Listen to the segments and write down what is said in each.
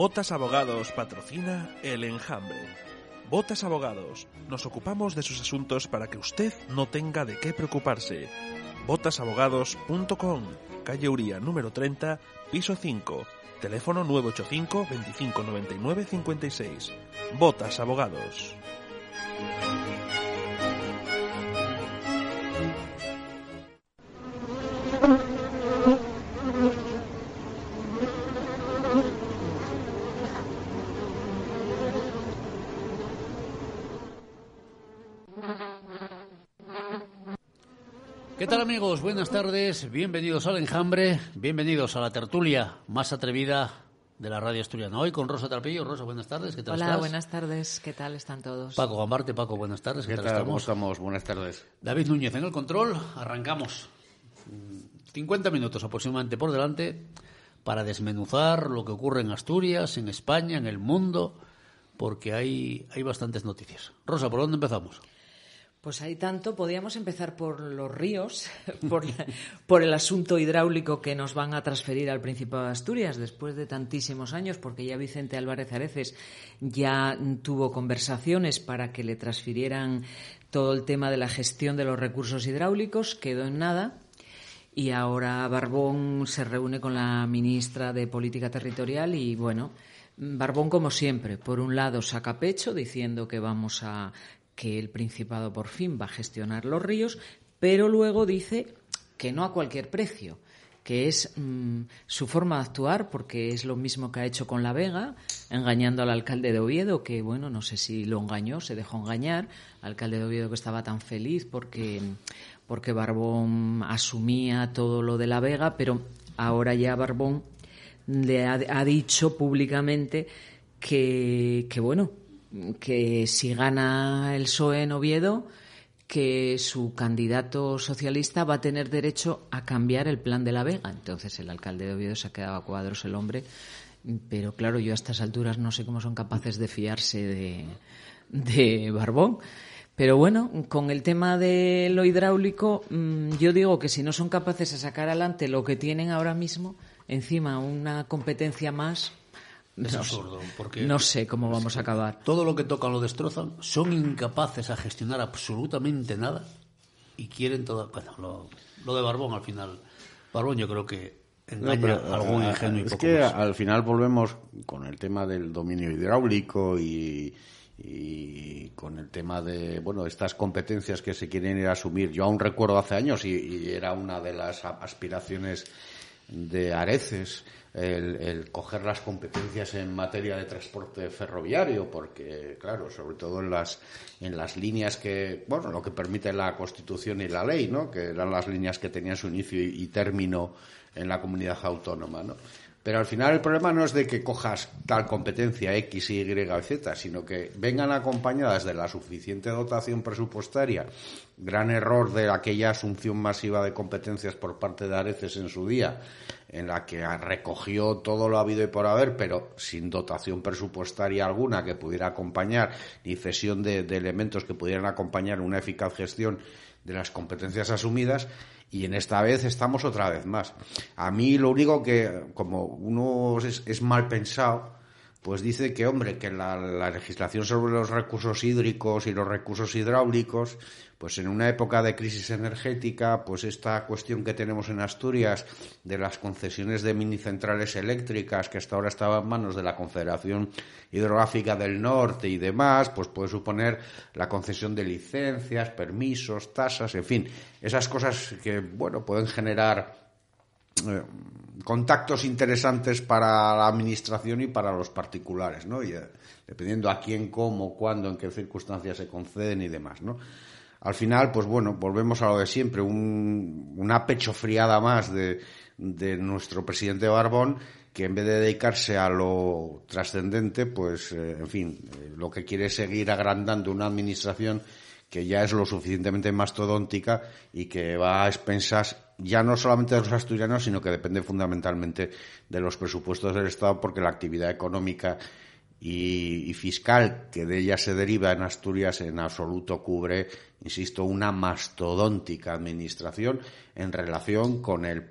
Botas Abogados patrocina El Enjambre. Botas Abogados, nos ocupamos de sus asuntos para que usted no tenga de qué preocuparse. Botasabogados.com, calle Uría número 30, piso 5, teléfono 985 25 99 56. Botas Abogados. Amigos? Buenas tardes, bienvenidos al Enjambre, bienvenidos a la tertulia más atrevida de la radio asturiana. Hoy con Rosa Trapillo. Rosa, buenas tardes, ¿qué tal Hola, estás? buenas tardes, ¿qué tal están todos? Paco Gambarte, Paco, buenas tardes, ¿qué, ¿Qué tal, estamos? estamos? Buenas tardes. David Núñez en el control, arrancamos. Mm, 50 minutos aproximadamente por delante para desmenuzar lo que ocurre en Asturias, en España, en el mundo, porque hay, hay bastantes noticias. Rosa, ¿por dónde empezamos? Pues hay tanto, podríamos empezar por los ríos, por, el asunto hidráulico que nos van a transferir al Principado de Asturias después de tantísimos años, porque ya Vicente Álvarez Areces ya tuvo conversaciones para que le transfirieran todo el tema de la gestión de los recursos hidráulicos, quedó en nada. Y ahora Barbón se reúne con la ministra de Política Territorial y, bueno, Barbón, como siempre, por un lado saca pecho diciendo que vamos a que el Principado por fin va a gestionar los ríos, pero luego dice que no a cualquier precio, que es mm, su forma de actuar, porque es lo mismo que ha hecho con La Vega, engañando al alcalde de Oviedo, que bueno, no sé si lo engañó, se dejó engañar, alcalde de Oviedo que estaba tan feliz porque, porque Barbón asumía todo lo de La Vega, pero ahora ya Barbón le ha, ha dicho públicamente que, que, bueno, que si gana el PSOE en Oviedo, que su candidato socialista va a tener derecho a cambiar el plan de la Vega. Entonces el alcalde de Oviedo se ha quedado a cuadros el hombre, pero claro, yo a estas alturas no sé cómo son capaces de fiarse de, de Barbón. Pero bueno, con el tema de lo hidráulico, mm, yo digo que si no son capaces de sacar adelante lo que tienen ahora mismo, encima una competencia más, Es no, absurdo, porque no sé cómo vamos a acabar. todo lo que tocan lo destrozan, son incapaces a gestionar absolutamente nada y quieren todo. Bueno, lo, lo de Barbón al final. Barbón yo creo que No, engaña pero, a algún ingenuo y es poco que más. al final volvemos con el tema del dominio hidráulico y, y con el tema de bueno estas competencias que se quieren ir a asumir. Yo aún recuerdo hace años y, y era una de las aspiraciones de Areces el, coger las competencias en materia de transporte ferroviario, porque, claro, sobre todo en las, en las líneas que, bueno, lo que permite la Constitución y la ley, ¿no? Que eran las líneas que tenían su inicio y, y término en la comunidad autónoma, ¿no? Pero al final el problema no es de que cojas tal competencia X, Y Z, sino que vengan acompañadas de la suficiente dotación presupuestaria. Gran error de aquella asunción masiva de competencias por parte de Areces en su día, en la que recogió todo lo habido y por haber, pero sin dotación presupuestaria alguna que pudiera acompañar, ni cesión de elementos que pudieran acompañar una eficaz gestión de las competencias asumidas y en esta vez estamos otra vez más. A mí lo único que, como uno es, es mal pensado, pues dice que, hombre, que la, la legislación sobre los recursos hídricos y los recursos hidráulicos, pues en una época de crisis energética, pues esta cuestión que tenemos en Asturias de las concesiones de minicentrales eléctricas, que hasta ahora estaba en manos de la Confederación Hidrográfica del Norte y demás, pues puede suponer la concesión de licencias, permisos, tasas, en fin, esas cosas que, bueno, pueden generar eh, contactos interesantes para la administración y para los particulares, ¿no? Y, eh, dependiendo a quién, cómo, cuándo, en qué circunstancias se conceden y demás, ¿no? Al final, pues bueno, volvemos a lo de siempre, un- una pechofriada más de, nuestro presidente Barbón, que en vez de dedicarse a lo trascendente, pues, eh, en fin, lo que quiere es seguir agrandando una administración que ya es lo suficientemente mastodóntica y que va a expensas ya no solamente de los asturianos, sino que depende fundamentalmente de los presupuestos del Estado, porque la actividad económica y, fiscal que de ella se deriva en Asturias en absoluto cubre, insisto, una mastodóntica administración en relación con el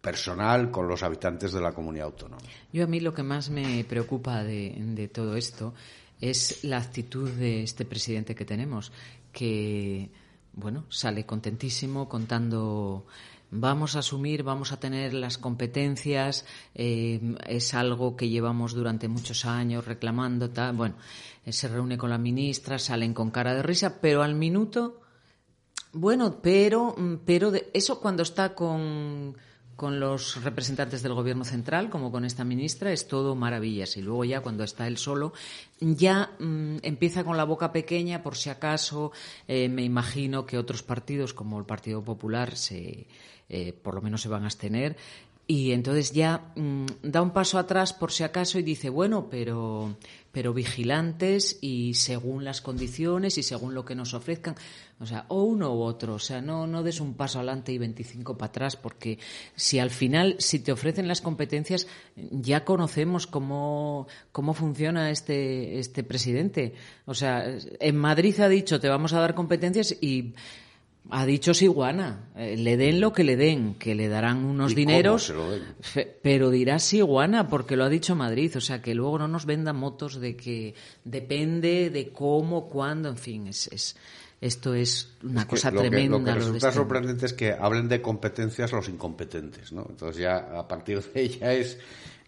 personal con los habitantes de la comunidad autónoma. Yo a mí lo que más me preocupa de todo esto es la actitud de este presidente que tenemos, que bueno, sale contentísimo contando vamos a asumir, vamos a tener las competencias, eh, es algo que llevamos durante muchos años reclamando, bueno, eh, se reúne con la ministra, salen con cara de risa, pero al minuto, bueno, pero, mm, pero eso cuando está con con los representantes del gobierno central, como con esta ministra, es todo maravillas. Y luego ya cuando está él solo, ya mm, empieza con la boca pequeña, por si acaso, eh, me imagino que otros partidos, como el Partido Popular, se, eh, por lo menos se van a abstener. Y entonces ya mm, da un paso atrás por si acaso y dice, bueno, pero, pero vigilantes y según las condiciones y según lo que nos ofrezcan. O sea, o uno u otro. O sea, no, no des un paso adelante y 25 para atrás, porque si al final, si te ofrecen las competencias, ya conocemos cómo, cómo funciona este, este presidente. O sea, en Madrid ha dicho, te vamos a dar competencias y ha dicho Siguana, eh, le den lo que le den, que le darán unos dineros, pero dirá Siguana porque lo ha dicho Madrid, o sea que luego no nos vendan motos de que depende de cómo, cuándo, en fin, es, es esto es una cosa tremenda. lo que resulta sorprendente es que hablen de competencias los incompetentes, ¿no? Entonces ya a partir de ahí ya es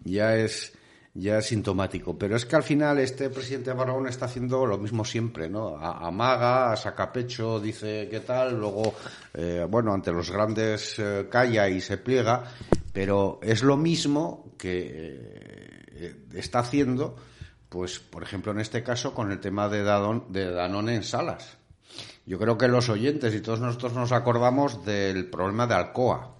ya es ya es sintomático. Pero es que al final este presidente Barrón está haciendo lo mismo siempre, ¿no? Amaga, saca pecho, dice qué tal, luego, eh, bueno, ante los grandes eh, calla y se pliega, pero es lo mismo que eh, está haciendo, pues, por ejemplo, en este caso, con el tema de, de Danone en salas. Yo creo que los oyentes y todos nosotros nos acordamos del problema de Alcoa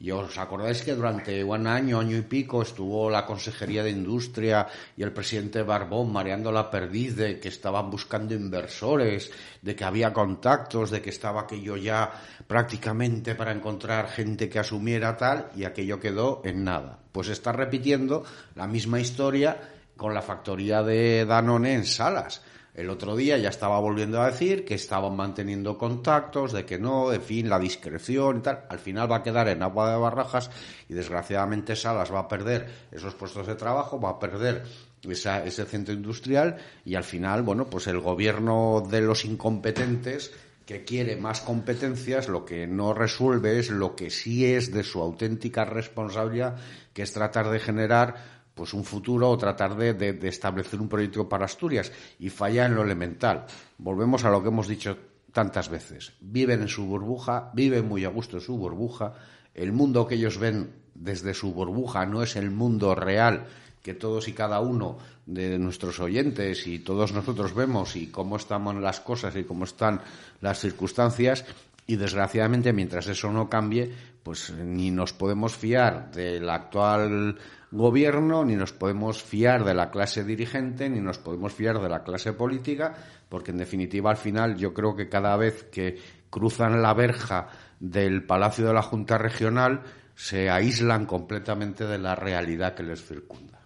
y os acordáis que durante un año, año y pico, estuvo la Consejería de Industria y el presidente Barbón mareando la perdiz de que estaban buscando inversores, de que había contactos, de que estaba aquello ya prácticamente para encontrar gente que asumiera tal, y aquello quedó en nada. Pues está repitiendo la misma historia con la factoría de Danone en Salas el otro día ya estaba volviendo a decir que estaban manteniendo contactos, de que no, en fin, la discreción y tal. Al final va a quedar en agua de barrajas y desgraciadamente Salas va a perder esos puestos de trabajo, va a perder ese centro industrial y al final, bueno, pues el gobierno de los incompetentes que quiere más competencias, lo que no resuelve es lo que sí es de su auténtica responsabilidad, que es tratar de generar pues un futuro o tratar de, establecer un proyecto para Asturias y falla en lo elemental. Volvemos a lo que hemos dicho tantas veces. Viven en su burbuja, viven muy a gusto en su burbuja. El mundo que ellos ven desde su burbuja no es el mundo real que todos y cada uno de nuestros oyentes y todos nosotros vemos y cómo están las cosas y cómo están las circunstancias. Y desgraciadamente, mientras eso no cambie, pues ni nos podemos fiar del actual gobierno, ni nos podemos fiar de la clase dirigente, ni nos podemos fiar de la clase política, porque en definitiva al final yo creo que cada vez que cruzan la verja del Palacio de la Junta Regional se aíslan completamente de la realidad que les circunda.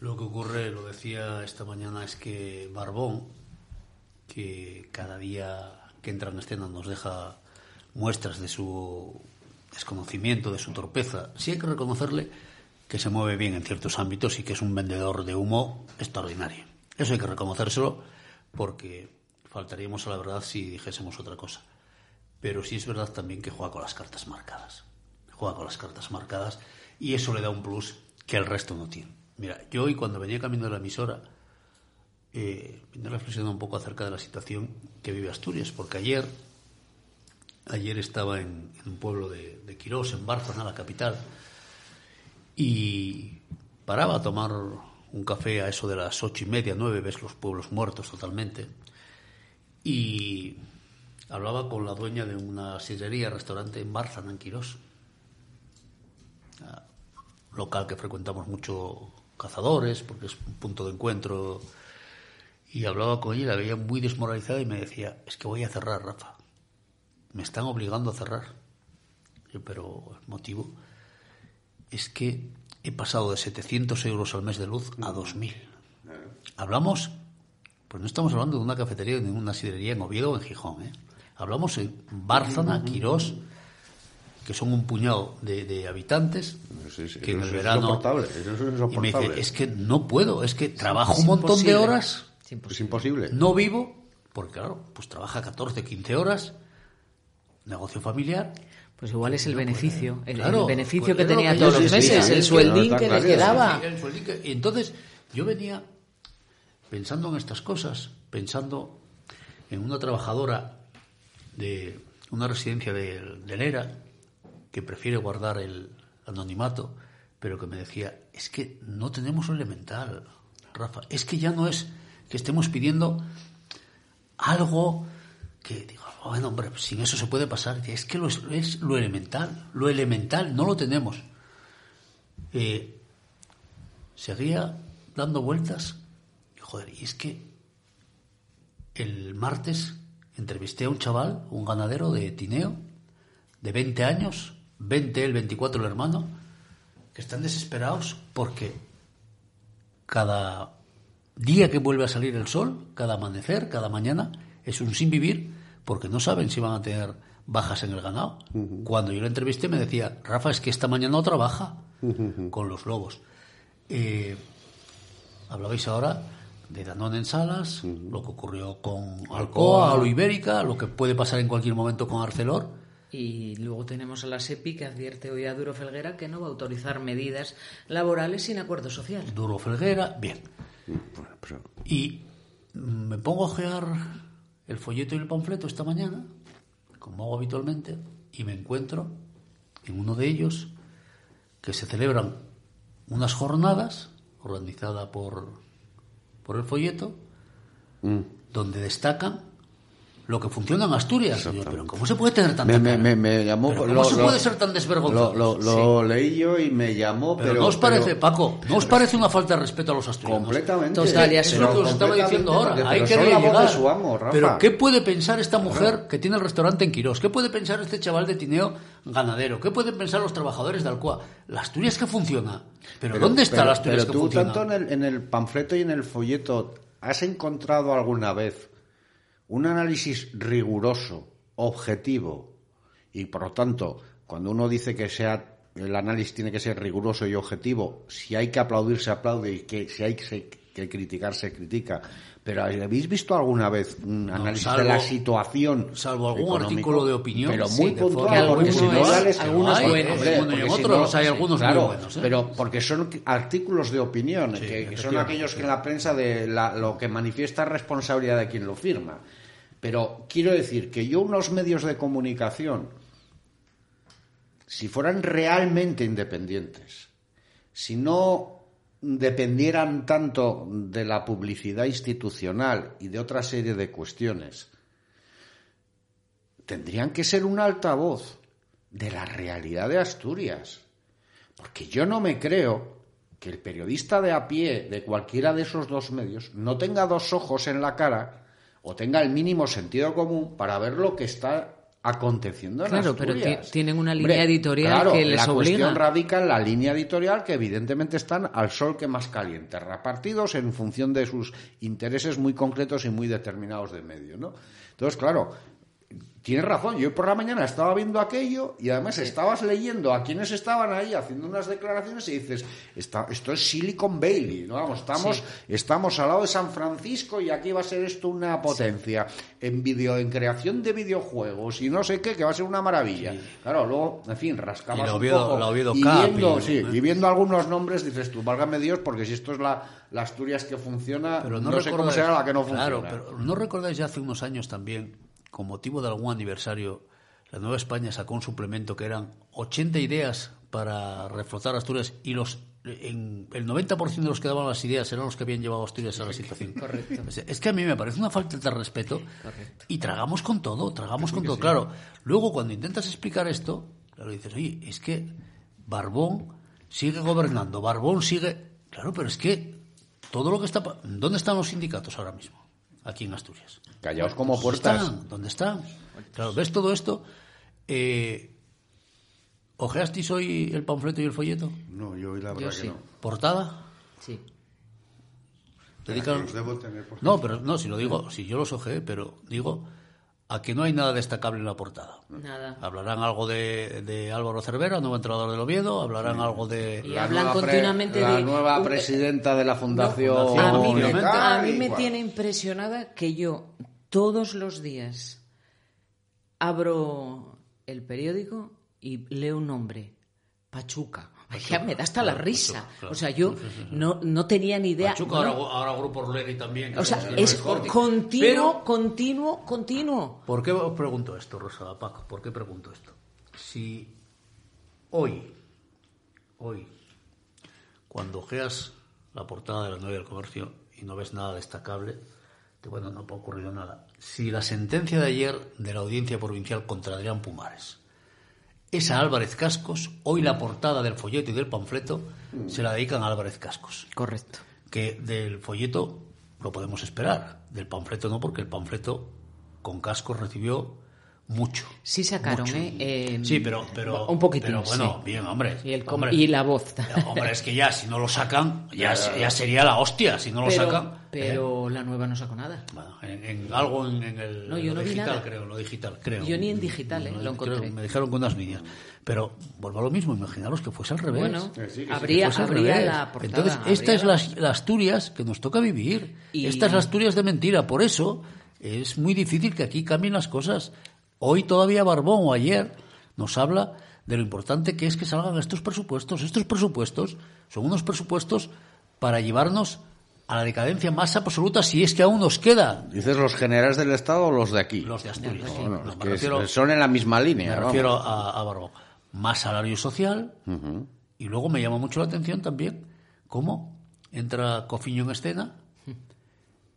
Lo que ocurre, lo decía esta mañana, es que Barbón, que cada día que entra en escena nos deja muestras de su desconocimiento, de su torpeza, sí hay que reconocerle que se mueve bien en ciertos ámbitos y que es un vendedor de humo extraordinario. Eso hay que reconocérselo porque faltaríamos a la verdad si dijésemos otra cosa. Pero sí es verdad también que juega con las cartas marcadas. Juega con las cartas marcadas y eso le da un plus que el resto no tiene. Mira, yo hoy cuando venía camino de la emisora, eh, vine reflexionando un poco acerca de la situación que vive Asturias, porque ayer, ayer estaba en, un pueblo de, de Quirós, en Bárcena, la capital, y paraba a tomar un café a eso de las ocho y media, nueve, ves los pueblos muertos totalmente, y hablaba con la dueña de una sillería, restaurante en Bárcena, en Quirós, local que frecuentamos mucho cazadores, porque es un punto de encuentro, y hablaba con ella, la veía muy desmoralizada y me decía, es que voy a cerrar, Rafa, me están obligando a cerrar. Yo, pero el motivo es que he pasado de 700 euros al mes de luz a 2.000. Hablamos, pues no estamos hablando de una cafetería ni de una sidrería en Oviedo o en Gijón. ¿eh? Hablamos en Bárcena, Quirós, que son un puñado de, de habitantes, Sí, sí, que en el es verano... es y me dice, es que no puedo, es que trabajo Es un montón de horas, Es imposible. Es imposible. no vivo, porque claro, pues trabaja 14, 15 horas, negocio familiar, Pues igual es el beneficio, el, Claro, el beneficio pues que lo tenía que todos los meses, el sueldín que le quedaba. Y entonces yo venía pensando en estas cosas, pensando en una trabajadora de una residencia de, de Lera que prefiere guardar el anonimato, pero que me decía, es que no tenemos lo elemental, Rafa, es que ya no es que estemos pidiendo algo que digo, bueno, hombre, sin eso se puede pasar. Es que lo, es, lo elemental, lo elemental no lo tenemos. Eh, seguía dando vueltas. Joder, y es que el martes entrevisté a un chaval, un ganadero de Tineo, de 20 años, 20 él, 24 el hermano, que están desesperados porque cada día que vuelve a salir el sol, cada amanecer, cada mañana, es un sin vivir porque no saben si van a tener bajas en el ganado. Cuando yo le entrevisté me decía, Rafa, es que esta mañana no trabaja con los lobos. Eh, hablabais ahora de Danone en Salas, lo que ocurrió con Alcoa, Alo Ibérica, lo que puede pasar en cualquier momento con Arcelor. Y luego tenemos a la SEPI que advierte hoy a Duro Felguera que no va a autorizar medidas laborales sin acuerdo social. Duro Felguera, bien. Y me pongo a ojear el folleto y el panfleto esta mañana, como hago habitualmente, y me encuentro en uno de ellos que se celebran unas jornadas organizadas por, por el folleto, Mm. donde destacan lo que funciona en Asturias. Yo, pero ¿cómo se puede tener tanta Me, llamó. ¿Cómo lo- se lo- puede ser tan desvergonzado? Lo, leí yo y me llamó, pero, pero. ¿no os parece, pero- Paco? ¿No os parece una falta de respeto a los asturianos? Completamente. Total, es lo que os estaba diciendo ahora. Hay que llegar. su amo. Pero ¿qué puede pensar esta mujer que tiene el restaurante en Quirós? ¿Qué puede pensar este chaval de Tineo ganadero? ¿Qué pueden pensar los trabajadores de Alcoa? La Asturias que funciona. Pero, ¿dónde está la Asturias que tú, funciona? tanto en el, en el panfleto y en el folleto, ¿has encontrado alguna vez un análisis riguroso, objetivo, y por lo tanto, cuando uno dice que sea el análisis tiene que ser riguroso y objetivo, si hay que aplaudir, se aplaude, y que si hay que, que criticar, se critica. Pero ¿habéis visto alguna vez un análisis de salvo- la situación? salvo algún económico? artículo de opinión, Pero sí, muy de puntual, porque si no Algunos hay, buenos. Hombre, si otros hay algunos claro, muy buenos. ¿eh? Pero porque son artículos de opinión, que, que son aquellos que en la prensa de la- lo que manifiesta es responsabilidad de quien lo firma. Pero quiero decir que yo unos medios de comunicación, si fueran realmente independientes, si no dependieran tanto de la publicidad institucional y de otra serie de cuestiones, tendrían que ser un altavoz de la realidad de Asturias. Porque yo no me creo que el periodista de a pie de cualquiera de esos dos medios no tenga dos ojos en la cara o tenga el mínimo sentido común para ver lo que está aconteciendo en Claro, pero Asturias. tienen una línea editorial claro, que les la obliga. cuestión radica en la línea editorial que evidentemente están al sol que más caliente, repartidos en función de sus intereses muy concretos y muy determinados de medio, ¿no? Entonces, claro, tienes razón, yo por la mañana estaba viendo aquello y además estabas leyendo a quienes estaban ahí haciendo unas declaraciones y dices, "Está- esto es Silicon Valley, ¿no? Vamos, estamos, estamos al lado de San Francisco y aquí va a ser esto una potencia en video, en creación de videojuegos y no sé qué, que va a ser una maravilla. Claro, luego, en fin, rascabas Y la un poco y viendo, y- ¿eh? y viendo algunos nombres dices tú, válgame Dios, porque si esto es la, la Asturias que funciona, Pero no, no, sé cómo será la que no funciona. Claro, pero ¿no recordáis ya hace unos años también, con motivo de algún aniversario, la Nueva España sacó un suplemento que eran 80 ideas para reflotar Asturias y los en el 90% de los que daban las ideas eran los que habían llevado a Asturias a la situación. Correcto. Es que a mí me parece una falta de respeto y tragamos con todo, tragamos con todo. Claro, luego cuando intentas explicar esto, claro, dices, oye, es que Barbón sigue gobernando, Barbón sigue... Claro, pero es que todo lo que está... ¿Dónde están los sindicatos ahora mismo? Aquí en Asturias. Callaos como ¿Dónde puertas. están? ¿Dónde están? Claro, ¿ves todo esto? Eh, ¿Ojeasteis hoy el panfleto y el folleto? No, yo hoy la verdad Yo que sí. no. ¿Portada? Sí. Dedican- Los debo tener por- No, pero no, si lo digo, si yo los ojeé, pero digo a que no hay nada destacable en la portada. Nada. Hablarán algo de, de Álvaro Cervera, nuevo entrenador del Oviedo, hablarán algo de... Y hablan nueva pre- continuamente la de- nueva Uh, presidenta de la fundación. Fundación A mí, a mí me tiene impresionada que yo todos los días abro el periódico y leo un nombre, Pachuca. Ya me da hasta la risa. Pachuca, claro. O sea, yo no, no tenía ni idea. Pachuca, Bueno, ahora, ahora Grupo Orlegui también. o sea, es continuo, Pero, continuo, continuo. ¿por qué os pregunto esto, Rosa Paco? ¿Por qué pregunto esto? Si hoy, hoy, cuando ojeas la portada de la Nueva del Comercio y no ves nada destacable, bueno, no ha ocurrido nada. Si la sentencia de ayer de la audiencia provincial contra Adrián Pumares es a Álvarez Cascos, hoy la portada del folleto y del panfleto se la dedican a Álvarez Cascos. Correcto. Que del folleto lo podemos esperar, del panfleto no, porque el panfleto con Cascos recibió mucho. Sí sacaron, mucho. ¿eh? Eh, Sí, pero, pero, un poquitín, pero bueno, sí. bien, hombre. Y, el hombre. y la voz. Hombre, es que ya, si no lo sacan, ya, ya sería la hostia, si no lo pero, sacan. ¿eh? pero la nueva no sacó nada. Bueno, en, en algo en, en el No, yo lo no vi digital, nada. creo, lo digital, creo. Yo ni en digital, ¿eh? No, lo creo, encontré. me dijeron con unas niñas. Pero vuelvo a lo mismo, imaginaros que fuese al revés. Bueno, sí, que sí, habría, al habría revés. la portada. Entonces, esta habría es la- la, la Asturias que nos toca vivir. Y- Esta es la Asturias de mentira. Por eso es muy difícil que aquí cambien las cosas. Hoy todavía Barbón o ayer nos habla de lo importante que es que salgan estos presupuestos. Estos presupuestos son unos presupuestos para llevarnos a la decadencia más absoluta si es que aún nos queda ¿Dices los generales del Estado o los de aquí? los de Asturias. No, me que refiero- son en la misma línea. me vamos. refiero a, a Barbón. Más salario social. Y luego me llama mucho la atención también cómo entra Cofiño en escena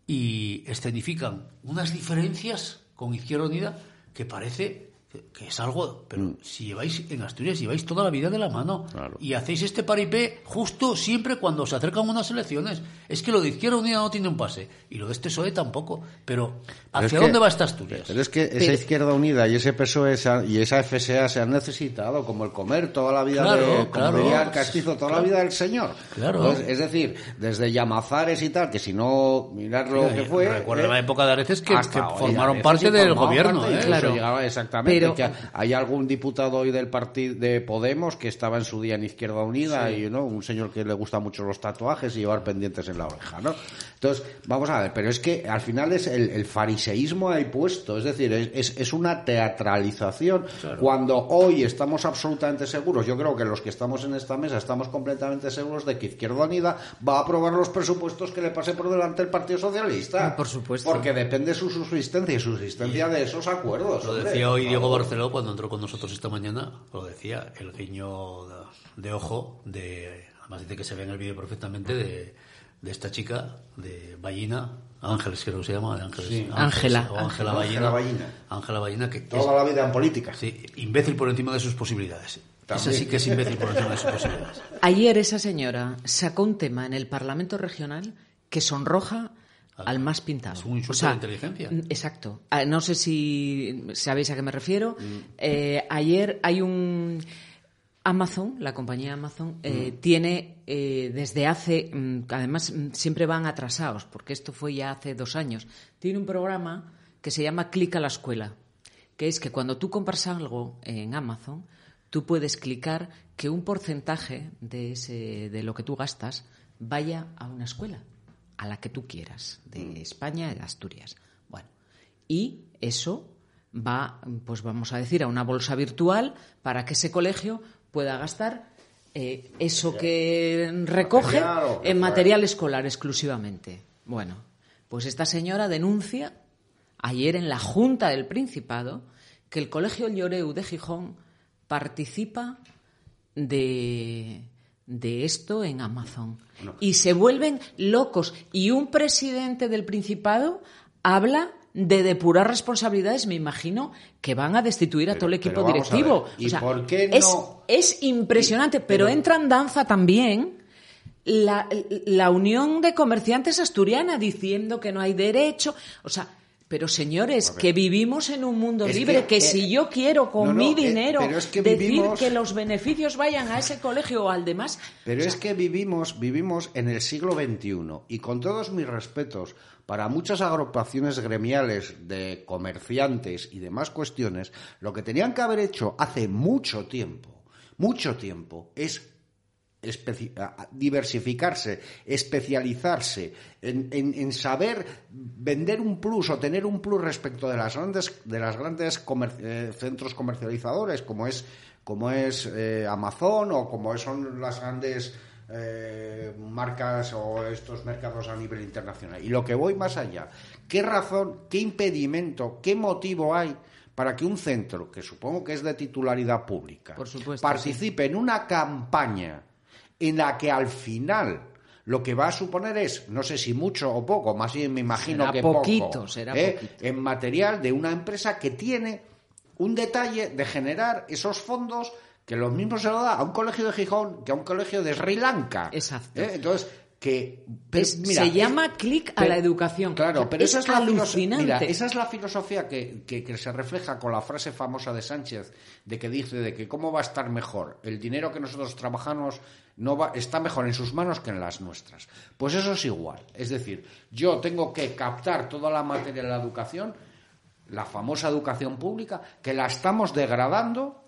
y escenifican unas diferencias con Izquierda Unida que parece que- es algo, pero si lleváis en Asturias lleváis toda la vida de la mano Claro. y hacéis este paripé justo siempre cuando se acercan unas elecciones. Es que lo de Izquierda Unida no tiene un pase y lo de este PSOE tampoco. Pero ¿hacia dónde que- va esta Asturias? Pero es que esa Pero- Izquierda Unida y ese PSOE y esa FSA se han necesitado como el comer toda la vida Claro, de, como claro. diría castizo, toda la vida del señor. Claro. Entonces, es decir, desde Llamazares y tal, que si no, mirar lo que fue. Recuerdo ¿eh? la época de Areces que, Hasta que formaron parte del gobierno. parte, ¿eh? Claro. llegaba exactamente. Pero- que hay algún diputado hoy del partido de Podemos que estaba en su día en Izquierda Unida y no un señor que le gusta mucho los tatuajes y llevar pendientes en la oreja, ¿no? Entonces, vamos a ver, pero es que al final es el, el fariseísmo ahí puesto, es decir, es, es- es una teatralización cuando hoy estamos absolutamente seguros, yo creo que los que estamos en esta mesa estamos completamente seguros de que Izquierda Unida va a aprobar los presupuestos que le pase por delante el Partido Socialista. Por supuesto. Porque depende su subsistencia y subsistencia de esos acuerdos. Lo hombre, decía hoy Diego Barceló cuando entró con nosotros esta mañana, lo decía, el guiño de, ojo, de, además dice que se ve en el vídeo perfectamente, de, de esta chica, de Ballina, Ángeles creo que se llama, de Ángeles, Sí. Ángela. Ángela Ballina. Ángela Ballina, que es Toda la vida en política. sí, imbécil por encima de sus posibilidades. Esa También. sí que es imbécil por encima de sus posibilidades. Ayer esa señora sacó un tema en el Parlamento Regional que sonroja al más pintado. Es un insulto a la inteligencia. n- Exacto. Ah, No sé si sabéis a qué me refiero. Mm. Eh, ayer hay un... Amazon, la compañía Amazon, eh, Mm. tiene eh, desde hace, mm, además siempre van atrasados, porque esto fue ya hace dos años, tiene un programa que se llama Clic a la escuela, que es que cuando tú compras algo en Amazon, tú puedes clicar que un porcentaje de, ese, de lo que tú gastas vaya a una escuela, a la que tú quieras, de España, de Asturias. Bueno, y eso va, pues vamos a decir, a una bolsa virtual para que ese colegio pueda gastar eh, eso que recoge en material escolar exclusivamente. Bueno, pues esta señora denuncia ayer en la Junta del Principado que el Colegio Lloreu de Gijón participa de, de esto en Amazon. Y se vuelven locos. Y un presidente del Principado habla de depurar responsabilidades, me imagino que van a destituir a Pero- todo el equipo pero directivo. ¿y O sea, por qué es, no? es impresionante, pero, entra en danza también la, la Unión de Comerciantes Asturiana diciendo que no hay derecho. O sea, Pero señores, que vivimos en un mundo Es libre, que, que, eh, si yo quiero con no, no, mi eh, dinero es que decir vivimos- que los beneficios vayan a ese colegio o al demás, Pero es que vivimos, vivimos en el siglo XXI y con todos mis respetos para muchas agrupaciones gremiales de comerciantes y demás cuestiones, lo que tenían que haber hecho hace mucho tiempo, mucho tiempo, es especi- diversificarse, especializarse en, en- en saber vender un plus o tener un plus respecto de las grandes de las grandes comer- eh, centros comercializadores como es como es eh, Amazon o como son las grandes eh, marcas o estos mercados a nivel internacional. Y lo que voy más allá, ¿qué razón, qué impedimento, qué motivo hay para que un centro, que supongo que es de titularidad pública, Por supuesto, participe en una campaña en la que al final lo que va a suponer es, no sé si mucho o poco, más bien me imagino Será que poquito, poco, será ¿eh? poquito. en material de una empresa que tiene un detalle de generar esos fondos que lo mismo se lo da a un colegio de Gijón que a un colegio de Sri Lanka. Exacto. ¿eh? Entonces, que... pero Es- mira, se es- llama clic a la educación. Claro, pero Es esa es la. Mira, esa es la filosofía que, que- que se refleja con la frase famosa de Sánchez, de que dice de que cómo va a estar mejor el dinero que nosotros trabajamos no va, está mejor en sus manos que en las nuestras. Pues eso es igual. Es decir, yo tengo que captar toda la materia de la educación, la famosa educación pública, que la estamos degradando.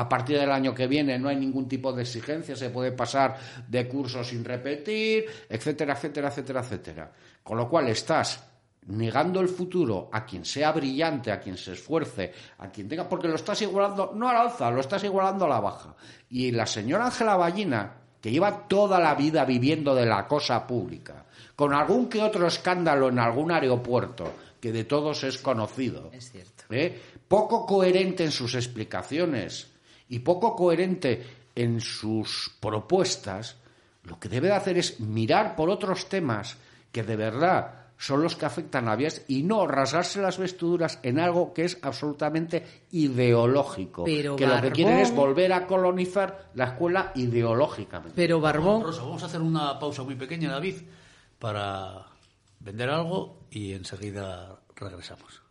A partir del año que viene no hay ningún tipo de exigencia, se puede pasar de curso sin repetir, etcétera, etcétera, etcétera, etcétera. Con lo cual estás negando el futuro a quien sea brillante, a quien se esfuerce, a quien tenga, porque lo estás igualando no a la alza, lo estás igualando a la baja. Y la señora Ángela Ballina, que lleva toda la vida viviendo de la cosa pública, con algún que otro escándalo en algún aeropuerto, que de todos es conocido, Es cierto. ¿eh? poco coherente en sus explicaciones y poco coherente en sus propuestas, lo que debe de hacer es mirar por otros temas que de verdad son los que afectan a vías y no rasgarse las vestiduras en algo que es absolutamente ideológico. Pero, que lo que quieren es volver a colonizar la escuela ideológicamente. Pero Barbón, Rosa, vamos a hacer una pausa muy pequeña, David, para vender algo y enseguida regresamos.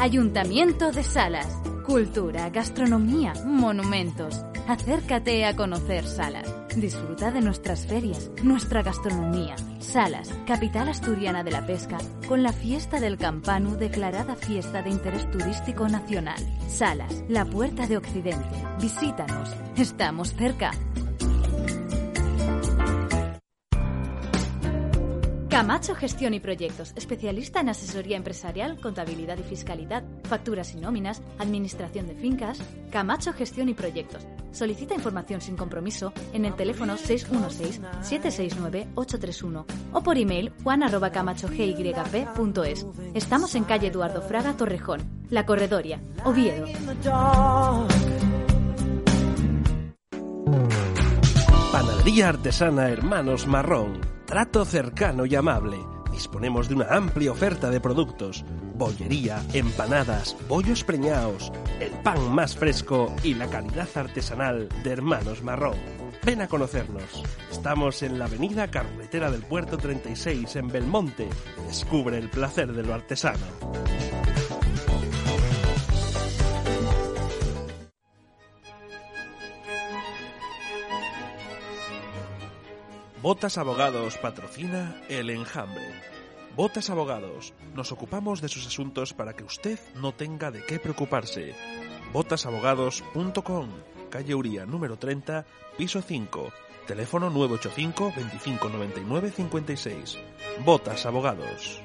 Ayuntamiento de Salas. Cultura, gastronomía, monumentos. Acércate a conocer Salas. Disfruta de nuestras ferias, nuestra gastronomía. Salas, capital asturiana de la pesca, con la fiesta del Campanu declarada fiesta de interés turístico nacional. Salas, la puerta de Occidente. Visítanos. Estamos cerca. Camacho Gestión y Proyectos, especialista en asesoría empresarial, contabilidad y fiscalidad, facturas y nóminas, administración de fincas. Camacho Gestión y Proyectos. Solicita información sin compromiso en el teléfono 616-769-831 o por email juan.camachogyp.es. Estamos en calle Eduardo Fraga Torrejón, La Corredoria, Oviedo. Panadería artesana Hermanos Marrón. Trato cercano y amable. Disponemos de una amplia oferta de productos. Bollería, empanadas, bollos preñados, el pan más fresco y la calidad artesanal de Hermanos Marrón. Ven a conocernos. Estamos en la avenida Carretera del Puerto 36 en Belmonte. Descubre el placer de lo artesano. Botas Abogados patrocina El Enjambre. Botas Abogados, nos ocupamos de sus asuntos para que usted no tenga de qué preocuparse. Botasabogados.com, calle Uría número 30, piso 5, teléfono 985 25 99 56. Botas Abogados.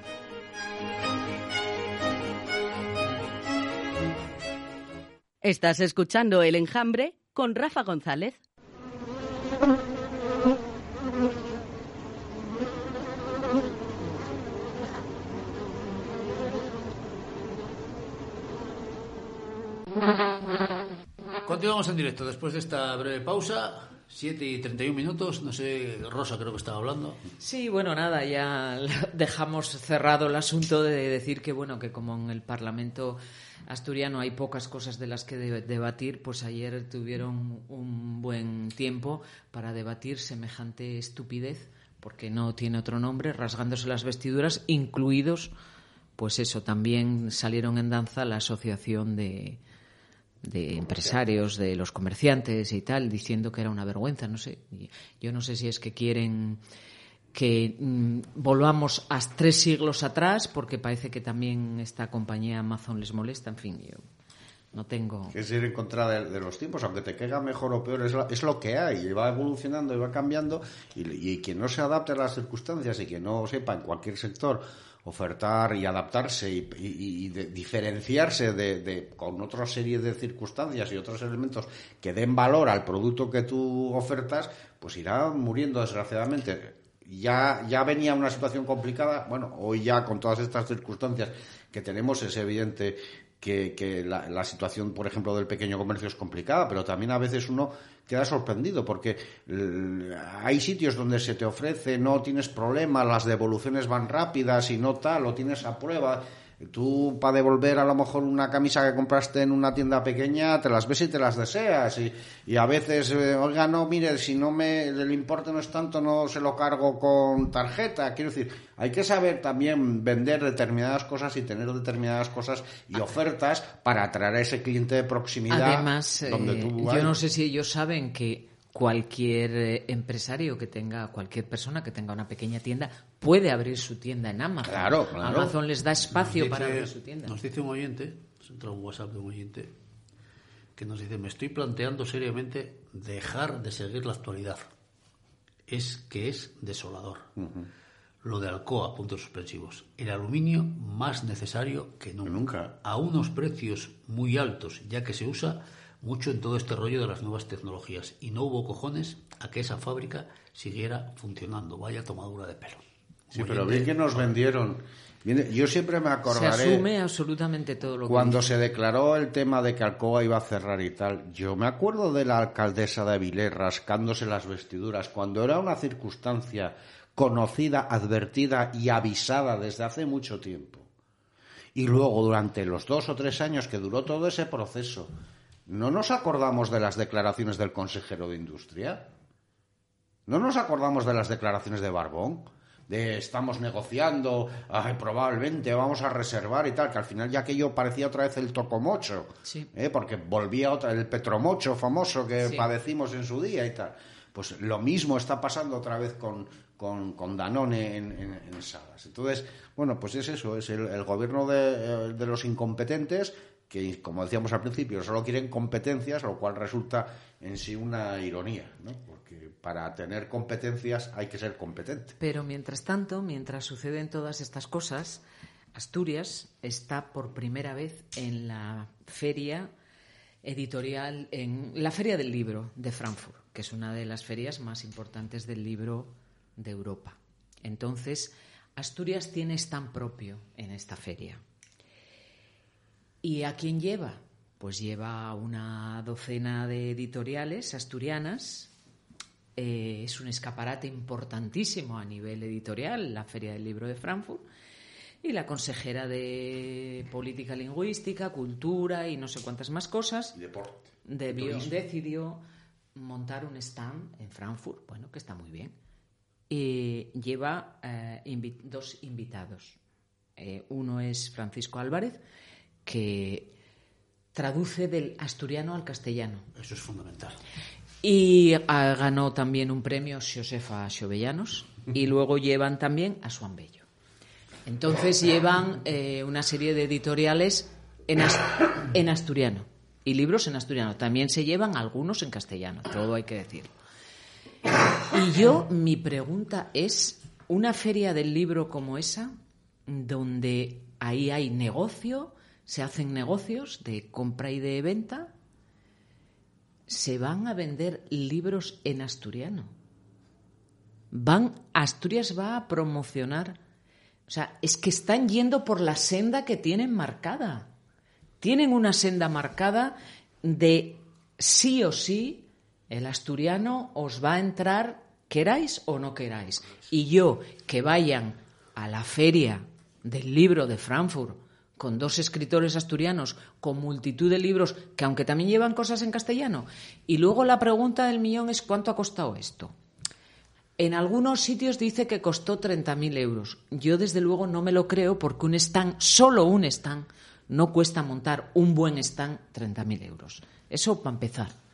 Estás escuchando El Enjambre con Rafa González. Continuamos en directo después de esta breve pausa. 7 y 31 minutos. No sé, Rosa creo que estaba hablando. Sí, bueno, nada, ya dejamos cerrado el asunto de decir que, bueno, que como en el Parlamento asturiano hay pocas cosas de las que de- debatir, pues ayer tuvieron un buen tiempo para debatir semejante estupidez porque no tiene otro nombre, rasgándose las vestiduras, incluidos, pues eso, también salieron en danza la asociación de, de empresarios, de los comerciantes y tal, diciendo que era una vergüenza, no sé. Yo no sé si es que quieren que mm, volvamos a tres siglos atrás, porque parece que también esta compañía Amazon les molesta, en fin, yo no tengo... Es ir en contra de, los tiempos, aunque te caiga mejor o peor, es, lo que hay, y va evolucionando y va cambiando, y, y quien no se adapte a las circunstancias y que no sepa en cualquier sector ofertar y adaptarse y, diferenciarse de, con otra serie de circunstancias y otros elementos que den valor al producto que tú ofertas, pues irá muriendo desgraciadamente. Ya, ya venía una situación complicada, bueno, hoy ya con todas estas circunstancias que tenemos es evidente que, la, situación, por ejemplo, del pequeño comercio es complicada, pero también a veces uno queda sorprendido porque hay sitios donde se te ofrece, no tienes problema, las devoluciones van rápidas y no tal, lo tienes a prueba Tú, para devolver a lo mejor una camisa que compraste en una tienda pequeña, te las ves y te las deseas. Y, a veces, eh, oiga, no, mire, si no me, el importe no es tanto, no se lo cargo con tarjeta. Quiero decir, hay que saber también vender determinadas cosas y tener determinadas cosas y ofertas para atraer a ese cliente de proximidad. Además, eh, yo no sé si ellos saben que cualquier eh, empresario que tenga, cualquier persona que tenga una pequeña tienda puede abrir su tienda en Amazon. Claro, Amazon les da espacio para abrir su tienda. Nos dice un oyente, se entra un WhatsApp de un oyente, que nos dice, me estoy planteando seriamente dejar de seguir la actualidad. Es que es desolador. Lo de Alcoa, puntos suspensivos. El aluminio más necesario que nunca. A unos precios muy altos, ya que se usa mucho en todo este rollo de las nuevas tecnologías y no hubo cojones a que esa fábrica siguiera funcionando. Vaya tomadura de pelo. Sí, pero bien que nos vendieron. Yo siempre me acordaré. Se asume absolutamente todo lo Cuando se declaró el tema de que Alcoa iba a cerrar y tal, yo me acuerdo de la alcaldesa de Avilés rascándose las vestiduras, cuando era una circunstancia conocida, advertida y avisada desde hace mucho tiempo. Y luego, durante los dos o tres años que duró todo ese proceso, ¿No nos acordamos de las declaraciones del consejero de Industria? ¿No nos acordamos de las declaraciones de Barbón? De estamos negociando, probablemente vamos a reservar y tal, que al final ya aquello parecía otra vez el tocomocho, sí. ¿eh? porque volvía otra, el petromocho famoso que padecimos en su día y tal. Pues lo mismo está pasando otra vez con, con, Danone en, Salas. Entonces, bueno, pues es eso, es el, gobierno de, de, los incompetentes que, como decíamos al principio, solo quieren competencias, lo cual resulta en sí una ironía, ¿no? Porque para tener competencias hay que ser competente. Pero mientras tanto, mientras suceden todas estas cosas, Asturias está por primera vez en la feria editorial, en la Feria del Libro de Frankfurt, que es una de las ferias más importantes del libro de Europa. Entonces, Asturias tiene stand propio en esta feria. ¿Y a quién lleva? Pues lleva una docena de editoriales asturianas. Eh, es un escaparate importantísimo a nivel editorial, la Feria del Libro de Frankfurt. Y la consejera de Política Lingüística, Cultura y no sé cuántas más cosas decidió montar un stand en Frankfurt, bueno, que está muy bien. Y lleva eh, dos invitados. Eh, uno es Francisco Álvarez, que traduce del asturiano al castellano. Eso es fundamental. Y ah, ganó también un premio Josefa Xovellanos y luego llevan también a Suan Bello. Entonces llevan eh, una serie de editoriales en, en asturiano y libros en asturiano. También se llevan algunos en castellano, todo hay que decirlo. Y yo, mi pregunta es, ¿una feria del libro como esa, donde ahí hay negocio, se hacen negocios de compra y de venta, se van a vender libros en asturiano. Van, Asturias va a promocionar, o sea, es que están yendo por la senda que tienen marcada. Tienen una senda marcada de sí o sí el asturiano os va a entrar, queráis o no queráis. Y yo, que vayan a la feria del libro de Frankfurt con dos escritores asturianos, con multitud de libros que aunque también llevan cosas en castellano. Y luego la pregunta del millón es ¿cuánto ha costado esto? En algunos sitios dice que costó 30.000 euros. Yo, desde luego, no me lo creo porque un stand, solo un stand, no cuesta montar un buen stand 30.000 euros. Eso para empezar.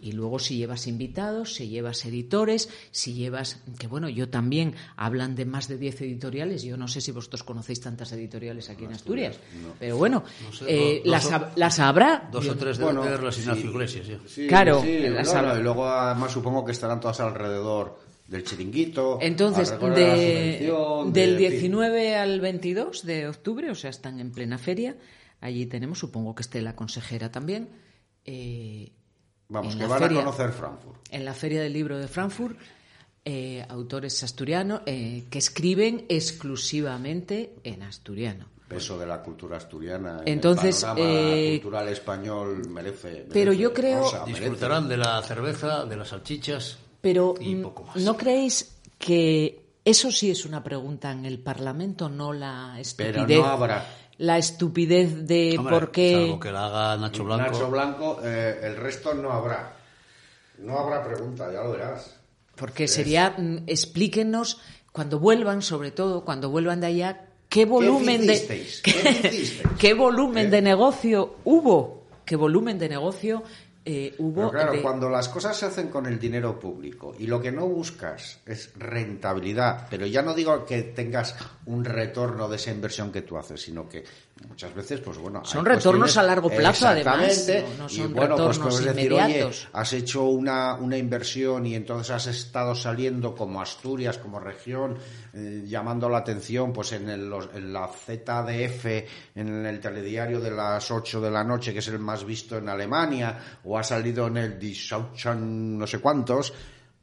Y luego si llevas invitados, si llevas editores, si llevas, que bueno, yo también hablan de más de 10 editoriales, yo no sé si vosotros conocéis tantas editoriales aquí en Asturias, pero bueno, eh, las, las, habrá. Dos o tres de bueno, las Iglesias, claro. y luego además supongo que estarán todas alrededor del chiringuito. Entonces, del 19 al 22 de octubre, o sea, están en plena feria. Allí tenemos, supongo que esté la consejera también. Eh, Vamos, que van a conocer Frankfurt. En la Feria del Libro de Frankfurt, eh, autores asturianos eh, que escriben exclusivamente en asturiano. Peso de la cultura asturiana. Entonces, el eh, cultural español merece. pero yo creo. Disfrutarán de la cerveza, de las salchichas. Pero y poco más. ¿no creéis que eso sí es una pregunta en el Parlamento, no la estupidez? Pero no habrá la estupidez de por qué. Salvo que la haga Nacho Blanco. Nacho Blanco, eh, el resto no habrá. No habrá pregunta, ya lo verás. Porque sería, mm, explíquenos, cuando vuelvan, sobre todo, cuando vuelvan de allá, qué volumen de. ¿Qué, volumen de ¿Eh? negocio hubo? ¿Qué volumen de negocio eh, hubo. claro, cuando las cosas se hacen con el dinero público y lo que no buscas es rentabilidad, pero ya no digo que tengas un retorno de esa inversión que tú haces, sino que muchas veces, pues bueno. Son retornos a largo plazo, además. No, son y bueno, pues puedes decir, oye, has hecho una, una inversión y entonces has estado saliendo como Asturias, como región, eh, llamando la atención, pues en, el, en la ZDF, en el telediario de las 8 de la noche, que es el más visto en Alemania, o ha salido en el Die no sé cuántos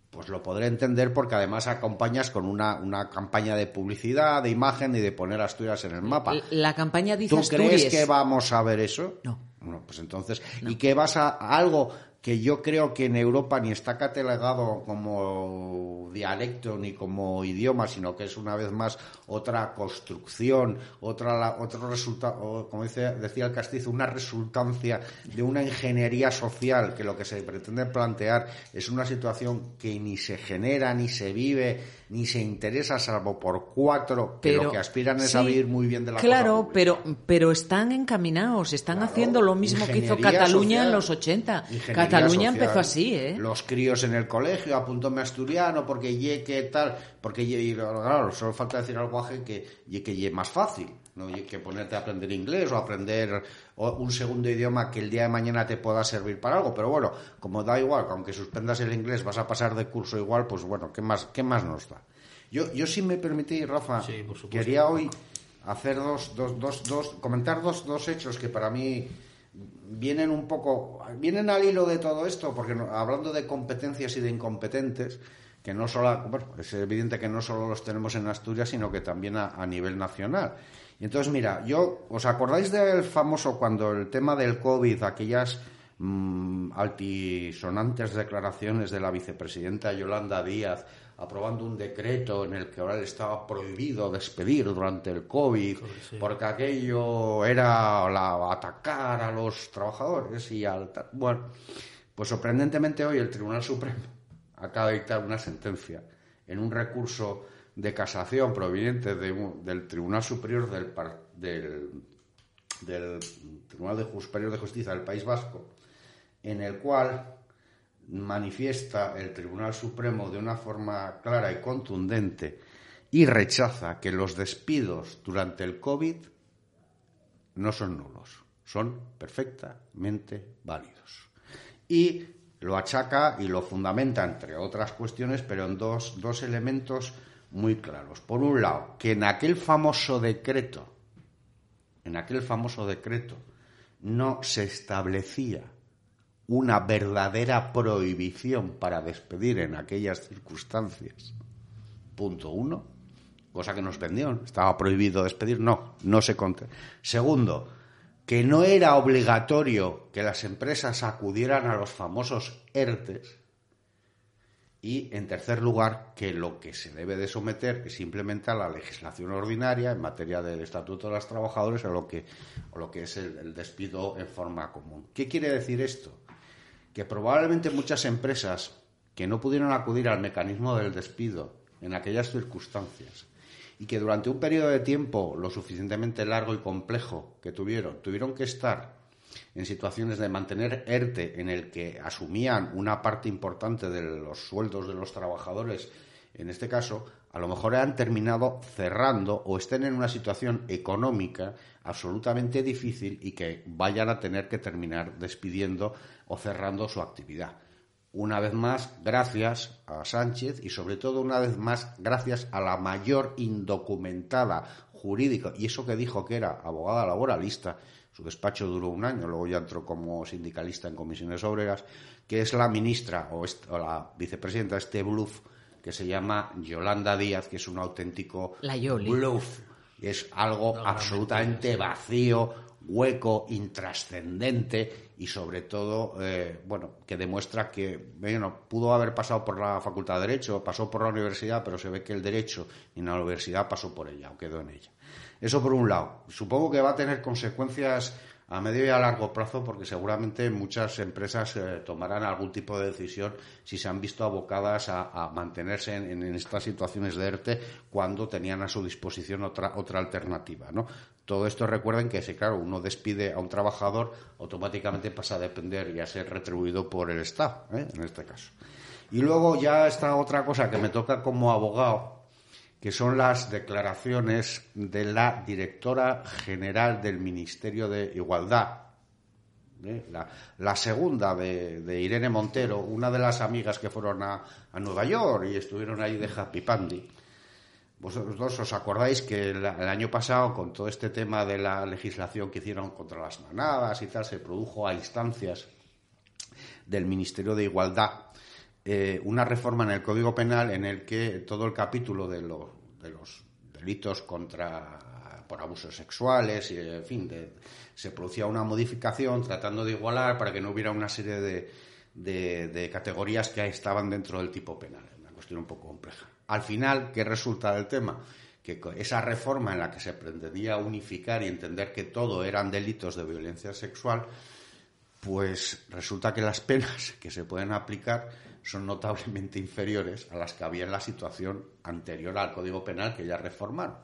pues lo podré entender porque además acompañas con una, una campaña de publicidad, de imagen y de poner Asturias en el mapa. La campaña dice ¿Tú crees que vamos a ver eso? No. Bueno, pues entonces, ¿y qué vas a, algo que yo creo que en Europa ni está catalogado como dialecto ni como idioma, sino que es una vez más otra construcción, otra otro resultado, como dice, decía el Castizo, una resultancia de una ingeniería social que lo que se pretende plantear es una situación que ni se genera, ni se vive, ni se interesa, salvo por cuatro que lo que aspiran es a vivir muy bien de la Claro, pero, pero están encaminados, están haciendo lo mismo que hizo Cataluña en los 80. Cataluña empezó así, ¿eh? Los críos en el colegio, apuntóme asturiano, porque ye que tal, porque ye, claro, solo falta decir algo que ye que ye más fácil. No hay que ponerte a aprender inglés o aprender un segundo idioma que el día de mañana te pueda servir para algo. Pero bueno, como da igual, aunque suspendas el inglés vas a pasar de curso igual, pues bueno, ¿qué más, qué más nos da? Yo, yo si me permitís, Rafa, quería hoy hacer dos, dos, dos, dos, comentar dos, dos hechos que para mí vienen un poco, vienen al hilo de todo esto, porque hablando de competencias y de incompetentes, que no solo, bueno, es evidente que no solo los tenemos en Asturias, sino que también a, nivel nacional. Y entonces, mira, yo, ¿os acordáis del famoso cuando el tema del COVID, aquellas mm, altisonantes declaraciones de la vicepresidenta Yolanda Díaz aprobando un decreto en el que ahora le estaba prohibido despedir durante el COVID, porque aquello era la, atacar a los trabajadores y al... Bueno, pues sorprendentemente hoy el Tribunal Supremo acaba de dictar una sentencia en un recurso de casación proveniente del Tribunal Superior del, del, Tribunal de, Superior de Justicia del País Vasco, en el cual manifiesta el Tribunal Supremo de una forma clara y contundente y rechaza que los despidos durante el COVID no son nulos, son perfectamente válidos. Y lo achaca y lo fundamenta, entre otras cuestiones, pero en dos, dos elementos muy claros. Por un lado, que en aquel famoso decreto, en aquel famoso decreto, no se establecía una verdadera prohibición para despedir en aquellas circunstancias. Punto uno, cosa que nos vendió, estaba prohibido despedir, no, no se conté. Segundo, que no era obligatorio que las empresas acudieran a los famosos ERTES. Y, en tercer lugar, que lo que se debe de someter es simplemente a la legislación ordinaria en materia del Estatuto de los Trabajadores o lo que, es el despido en forma común. ¿Qué quiere decir esto? que probablemente muchas empresas que no pudieron acudir al mecanismo del despido en aquellas circunstancias y que durante un periodo de tiempo lo suficientemente largo y complejo que tuvieron, tuvieron que estar en situaciones de mantener ERTE en el que asumían una parte importante de los sueldos de los trabajadores, en este caso, a lo mejor han terminado cerrando o estén en una situación económica absolutamente difícil y que vayan a tener que terminar despidiendo o cerrando su actividad. Una vez más, gracias a Sánchez y sobre todo una vez más, gracias a la mayor indocumentada jurídica, y eso que dijo que era abogada laboralista, su despacho duró un año, luego ya entró como sindicalista en comisiones obreras, que es la ministra o, la vicepresidenta de este bluff que se llama Yolanda Díaz, que es un auténtico bluff. Y es algo absolutamente vacío, hueco, intrascendente y sobre todo, eh, bueno, que demuestra que bueno, pudo haber pasado por la Facultad de Derecho, pasó por la universidad, pero se ve que el derecho y la universidad pasó por ella o quedó en ella. Eso por un lado. Supongo que va a tener consecuencias a medio y a largo plazo porque seguramente muchas empresas eh, tomarán algún tipo de decisión si se han visto abocadas a, mantenerse en, estas situaciones de ERTE cuando tenían a su disposición otra, otra alternativa. ¿no? Todo esto recuerden que si, claro, uno despide a un trabajador, automáticamente pasa a depender y a ser retribuido por el Estado, ¿eh? en este caso. Y luego ya está otra cosa que me toca como abogado, que son las declaraciones de la directora general del Ministerio de Igualdad, ¿eh? la, segunda de, Irene Montero, una de las amigas que fueron a, Nueva York y estuvieron ahí de Happy Pandy. Vosotros dos os acordáis que el, año pasado, con todo este tema de la legislación que hicieron contra las manadas y tal, se produjo a instancias del Ministerio de Igualdad eh, una reforma en el Código Penal en el que todo el capítulo de, de los delitos contra por abusos sexuales y en fin se producía una modificación tratando de igualar para que no hubiera una serie de, de, categorías que estaban dentro del tipo penal. Una cuestión un poco compleja. Al final qué resulta del tema que esa reforma en la que se pretendía unificar y entender que todo eran delitos de violencia sexual pues resulta que las penas que se pueden aplicar son notablemente inferiores a las que había en la situación anterior al Código Penal que ya reformaron.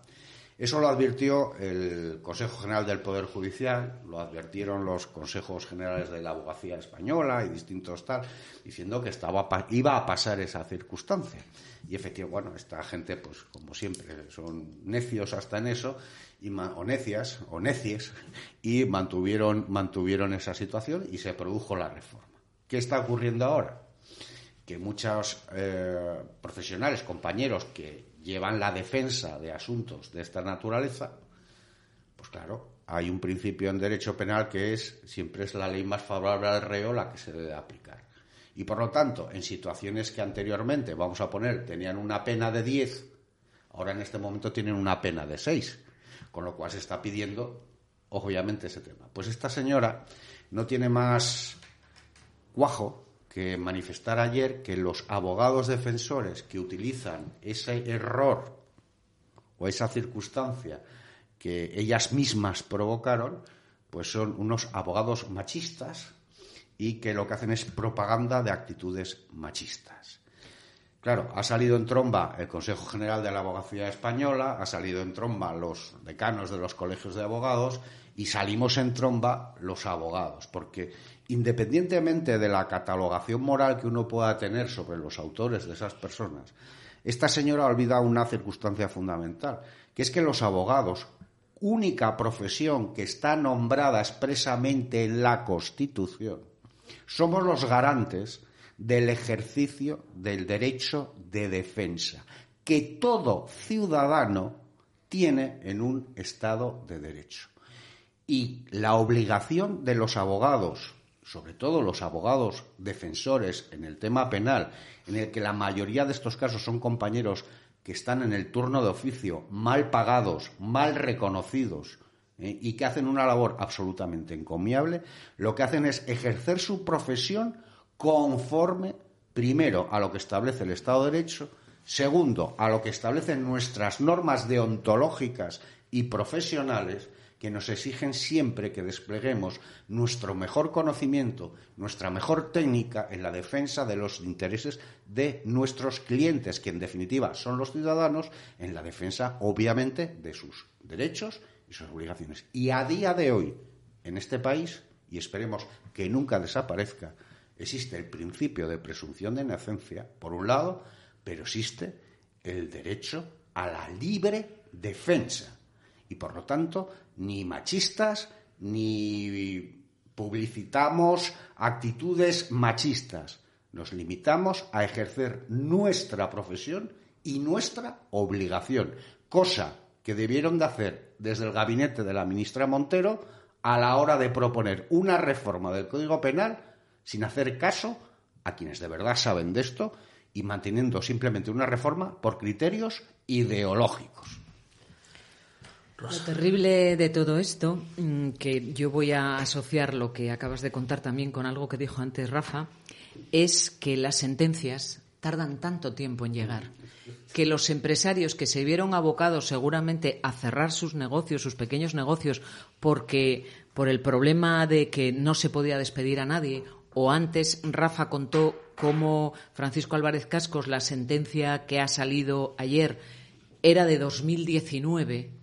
Eso lo advirtió el Consejo General del Poder Judicial, lo advirtieron los consejos generales de la abogacía española y distintos tal, diciendo que estaba iba a pasar esa circunstancia. Y efectivamente, bueno, esta gente, pues como siempre, son necios hasta en eso, y, o necias, o necies, y mantuvieron, mantuvieron esa situación y se produjo la reforma. ¿Qué está ocurriendo ahora? Que muchos eh, profesionales, compañeros que llevan la defensa de asuntos de esta naturaleza, pues claro, hay un principio en derecho penal que es siempre es la ley más favorable al reo la que se debe aplicar. Y por lo tanto, en situaciones que anteriormente, vamos a poner, tenían una pena de 10, ahora en este momento tienen una pena de 6, con lo cual se está pidiendo, obviamente, ese tema. Pues esta señora no tiene más cuajo que manifestar ayer que los abogados defensores que utilizan ese error o esa circunstancia que ellas mismas provocaron, pues son unos abogados machistas y que lo que hacen es propaganda de actitudes machistas. Claro, ha salido en tromba el Consejo General de la Abogacía Española, ha salido en tromba los decanos de los colegios de abogados y salimos en tromba los abogados, porque independientemente de la catalogación moral que uno pueda tener sobre los autores de esas personas, esta señora ha olvidado una circunstancia fundamental, que es que los abogados, única profesión que está nombrada expresamente en la Constitución, somos los garantes del ejercicio del derecho de defensa que todo ciudadano tiene en un Estado de Derecho. Y la obligación de los abogados sobre todo los abogados defensores en el tema penal, en el que la mayoría de estos casos son compañeros que están en el turno de oficio, mal pagados, mal reconocidos, ¿eh? y que hacen una labor absolutamente encomiable, lo que hacen es ejercer su profesión conforme, primero, a lo que establece el Estado de Derecho, segundo, a lo que establecen nuestras normas deontológicas y profesionales, que nos exigen siempre que despleguemos nuestro mejor conocimiento, nuestra mejor técnica en la defensa de los intereses de nuestros clientes, que en definitiva son los ciudadanos, en la defensa, obviamente, de sus derechos y sus obligaciones. Y a día de hoy, en este país, y esperemos que nunca desaparezca, existe el principio de presunción de inocencia, por un lado, pero existe el derecho a la libre defensa. Y por lo tanto, ni machistas, ni publicitamos actitudes machistas. Nos limitamos a ejercer nuestra profesión y nuestra obligación, cosa que debieron de hacer desde el gabinete de la ministra Montero a la hora de proponer una reforma del Código Penal sin hacer caso a quienes de verdad saben de esto y manteniendo simplemente una reforma por criterios ideológicos. Lo terrible de todo esto, mm, que yo voy a asociar lo que acabas de contar también con algo que dijo antes Rafa, es que las sentencias tardan tanto tiempo en llegar que los empresarios que se vieron abocados seguramente a cerrar sus negocios, sus pequeños negocios, porque por el problema de que no se podía despedir a nadie, o antes Rafa contó cómo Francisco Álvarez Cascos, la sentencia que ha salido ayer, era de 2019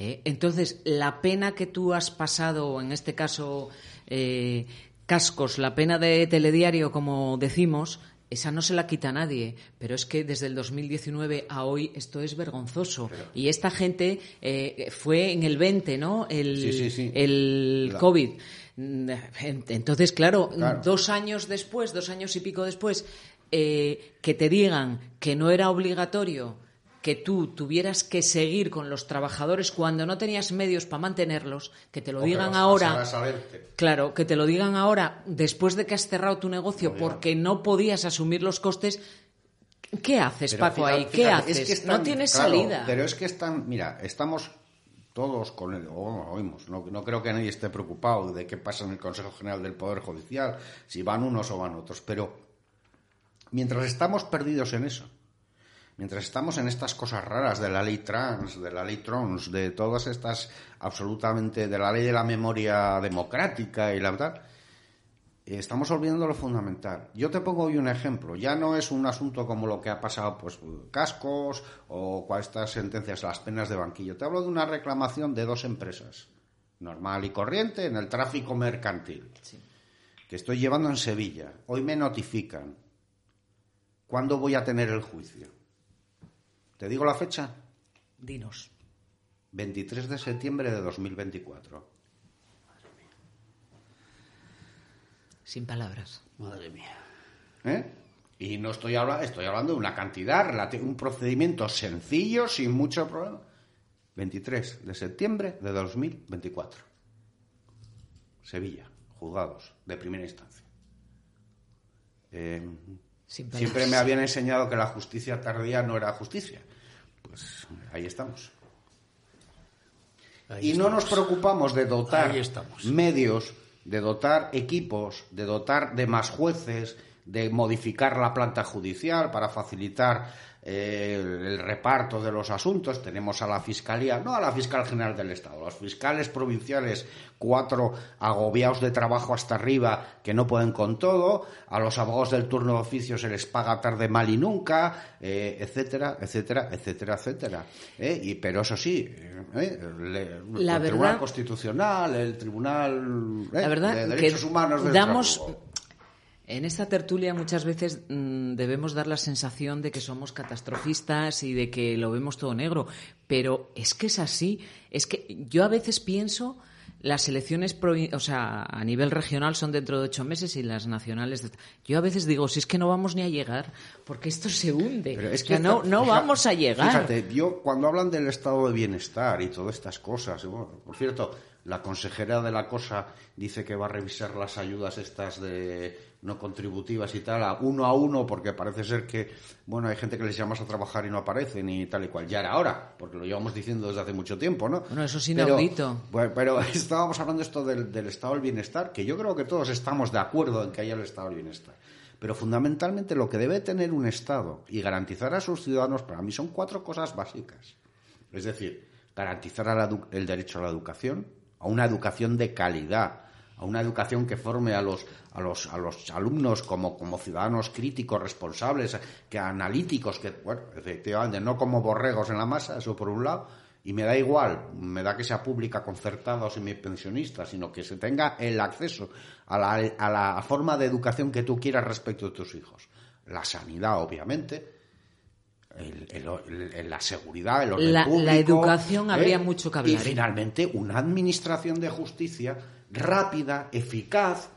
¿eh? entonces, la pena que tú has pasado, en este caso, eh, cascos, la pena de telediario, como decimos, esa no se la quita nadie, pero es que desde el 2019 a hoy esto es vergonzoso. Y esta gente eh, fue en el 20, ¿no? El, el COVID. Entonces, claro, dos años después, dos años y pico después, que te digan que no era obligatorio que tú tuvieras que seguir con los trabajadores cuando no tenías medios para mantenerlos, que te lo digan ahora. Claro, que te lo digan ahora después de que has cerrado tu negocio porque no podías asumir los costes. ¿Qué haces, Paco, ahí? ¿Qué haces? no tienes salida. Pero es que están, mira, estamos todos con el, oímos, no, no, creo que nadie esté preocupado de qué pasa en el Consejo General del Poder Judicial, si van unos o van otros, pero mientras estamos perdidos en eso, mientras estamos en estas cosas raras de la ley trans, de la ley trans, de todas estas absolutamente, de la ley de la memoria democrática y la verdad, eh, estamos olvidando lo fundamental. Yo te pongo hoy un ejemplo. Ya no es un asunto como lo que ha pasado, pues, cascos o estas sentencias, las penas de banquillo. Te hablo de una reclamación de dos empresas, normal y corriente, en el tráfico mercantil, que estoy llevando en Sevilla. Hoy me notifican. ¿Cuándo voy a tener el juicio? ¿Te digo la fecha? Dinos. 23 de septiembre de 2024. Madre mía. Sin palabras. Madre mía. ¿Eh? Y no estoy hablando, estoy hablando de una cantidad, un procedimiento sencillo, sin mucho problema. 23 de septiembre de 2024. Sevilla, juzgados de primera instancia. Eh, siempre me habían enseñado que la justicia tardía no era justicia. Pues ahí estamos. y no nos preocupamos de dotar medios, de dotar equipos, de dotar de más jueces, de modificar la planta judicial para facilitar eh, el reparto de los asuntos. Tenemos a la Fiscalía, no a la Fiscal General del Estado, los fiscales provinciales, cuatro agobiados de trabajo hasta arriba que no pueden con todo, a los abogados del turno de oficio se les paga tarde mal y nunca, eh, etcétera, etcétera, etcétera, etcétera. Eh, y, pero eso sí, el, Tribunal Constitucional, el Tribunal de Derechos Humanos damos en esta tertulia muchas veces mm, debemos dar la sensación de que somos catastrofistas y de que lo vemos todo negro, pero es que es así. Es que yo a veces pienso las elecciones o sea, a nivel regional son dentro de ocho meses y las nacionales. Yo a veces digo, si es que no vamos ni a llegar, porque esto se hunde. Pero es que no, no vamos a llegar. Fíjate, yo cuando hablan del estado de bienestar y todas estas cosas, por cierto, la consejera de la cosa dice que va a revisar las ayudas estas de no contributivas y tal, a uno a uno, porque parece ser que, bueno, hay gente que les llamas a trabajar y no aparecen y tal y cual. Ya era ahora, porque lo llevamos diciendo desde hace mucho tiempo, ¿no? Bueno, eso es inaudito. Pero, pero estábamos hablando esto del, del, estado del bienestar, que yo creo que todos estamos de acuerdo en que haya el estado del bienestar. Pero fundamentalmente lo que debe tener un Estado y garantizar a sus ciudadanos, para mí, son cuatro cosas básicas. Es decir, garantizar el derecho a la educación, a una educación de calidad, a una educación que forme a los, a los, a los alumnos como, como ciudadanos críticos, responsables, que analíticos, que, bueno, efectivamente, no como borregos en la masa, eso por un lado, y me da igual, me da que sea pública, concertada o semipensionista, sino que se tenga el acceso a la, a la forma de educación que tú quieras respecto de tus hijos. La sanidad, obviamente, el- el- el- la seguridad, el orden La- la público, educación habría mucho que hablar, Y ¿eh? finalmente, una administración de justicia rápida, eficaz,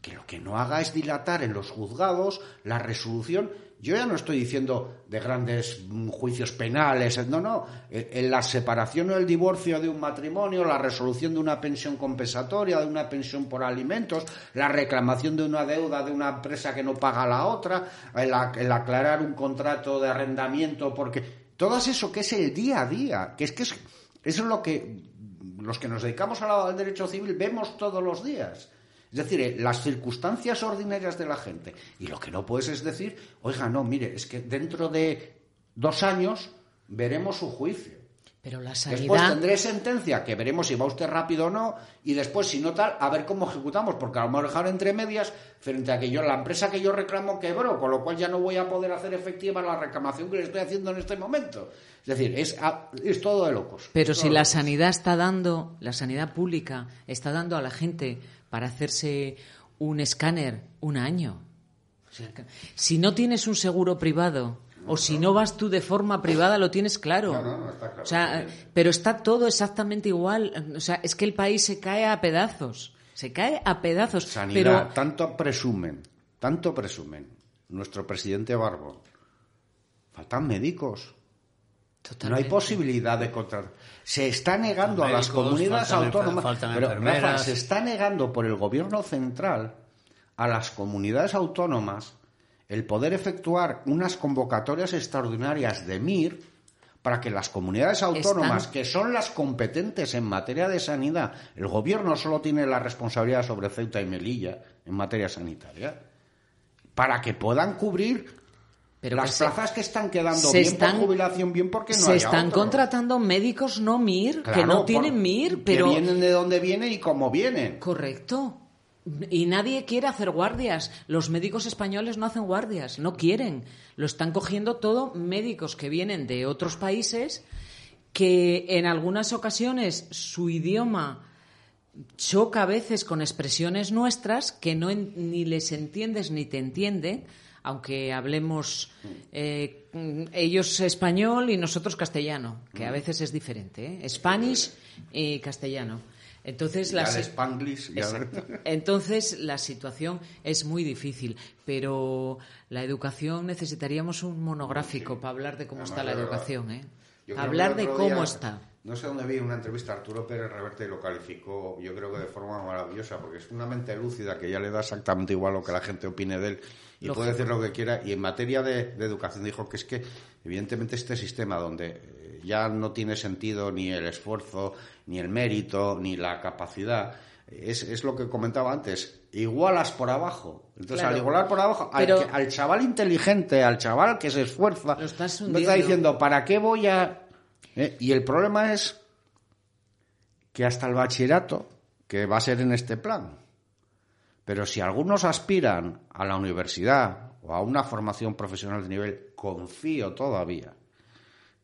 que lo que no haga es dilatar en los juzgados la resolución. Yo ya no estoy diciendo de grandes mm, juicios penales, no, no. En en la separación o el divorcio de un matrimonio, la resolución de una pensión compensatoria, de una pensión por alimentos, la reclamación de una deuda de una empresa que no paga la otra, el, el aclarar un contrato de arrendamiento, porque todo eso que es el día a día, que es que es, eso es lo que los que nos dedicamos al, derecho civil vemos todos los días. Es decir, eh, las circunstancias ordinarias de la gente. Y lo que no puedes es decir, oiga, no, mire, es que dentro de dos años veremos su juicio. Pero la Después sanidad... tendré sentencia que veremos si va usted rápido o no y después si no tal a ver cómo ejecutamos porque a lo mejor entre medias frente a que yo la empresa que yo reclamo quebró con lo cual ya no voy a poder hacer efectiva la reclamación que le estoy haciendo en este momento es decir es, es todo de locos Pero si la locos. sanidad está dando, la sanidad pública está dando a la gente para hacerse un escáner un año. Si no tienes un seguro privado o si no vas tú de forma privada, lo tienes claro. No, no, no, está claro, O sea, pero está todo exactamente igual. O sea, es que el país se cae a pedazos. Se cae a pedazos. sanidad pero tanto presumen tanto presumen nuestro presidente Barbo faltan médicos No hay posibilidad de contratar. Se está negando a las comunidades faltan autónomas. faltan pero. Rafa, se está negando por el gobierno central a las comunidades autónomas el poder efectuar unas convocatorias extraordinarias de MIR para que las comunidades autónomas, Están- que son las competentes en materia de sanidad, el gobierno solo tiene la responsabilidad sobre Ceuta y Melilla en materia sanitaria, para que puedan cubrir Pero las que se- plazas que están quedando bien están- por jubilación, bien porque no se haya están otro. contratando médicos no MIR, que no por- tienen MIR, pero... Que vienen de donde vienen y cómo vienen. Correcto. Y nadie quiere hacer guardias. Los médicos españoles no hacen guardias, no quieren. Lo están cogiendo todo médicos que vienen de otros países que en algunas ocasiones su idioma choca a veces con expresiones nuestras que no ni les entiendes ni te entienden, aunque hablemos eh, mm, ellos español y nosotros castellano, que a veces es diferente, ¿eh? Spanish y castellano. Entonces Ya las el Spanglish, ya- Exacto. Entonces la situación es muy difícil, pero la educación necesitaríamos un monográfico para hablar de cómo está la educación, ¿eh? Hablar de cómo día, está. No sé dónde vi una entrevista a Arturo Pérez Reverte y lo calificó, yo creo que de forma maravillosa, porque es una mente lúcida que ya le da exactamente igual lo que la gente opine de él y puede decir lo que quiera. Y en materia de, de educación dijo que es que, evidentemente, este sistema donde ya no tiene sentido ni el esfuerzo, ni el mérito, ni la capacidad. Es, es lo que comentaba antes, igualas por abajo. Entonces, Claro. al igualar por abajo, al, Pero- que- al chaval inteligente, al chaval que se esfuerza, estás no está diciendo, ¿para qué voy a...? ¿Eh? Y el problema es que hasta el bachillerato, que va a ser en este plan, pero si algunos aspiran a la universidad o a una formación profesional de nivel, confío todavía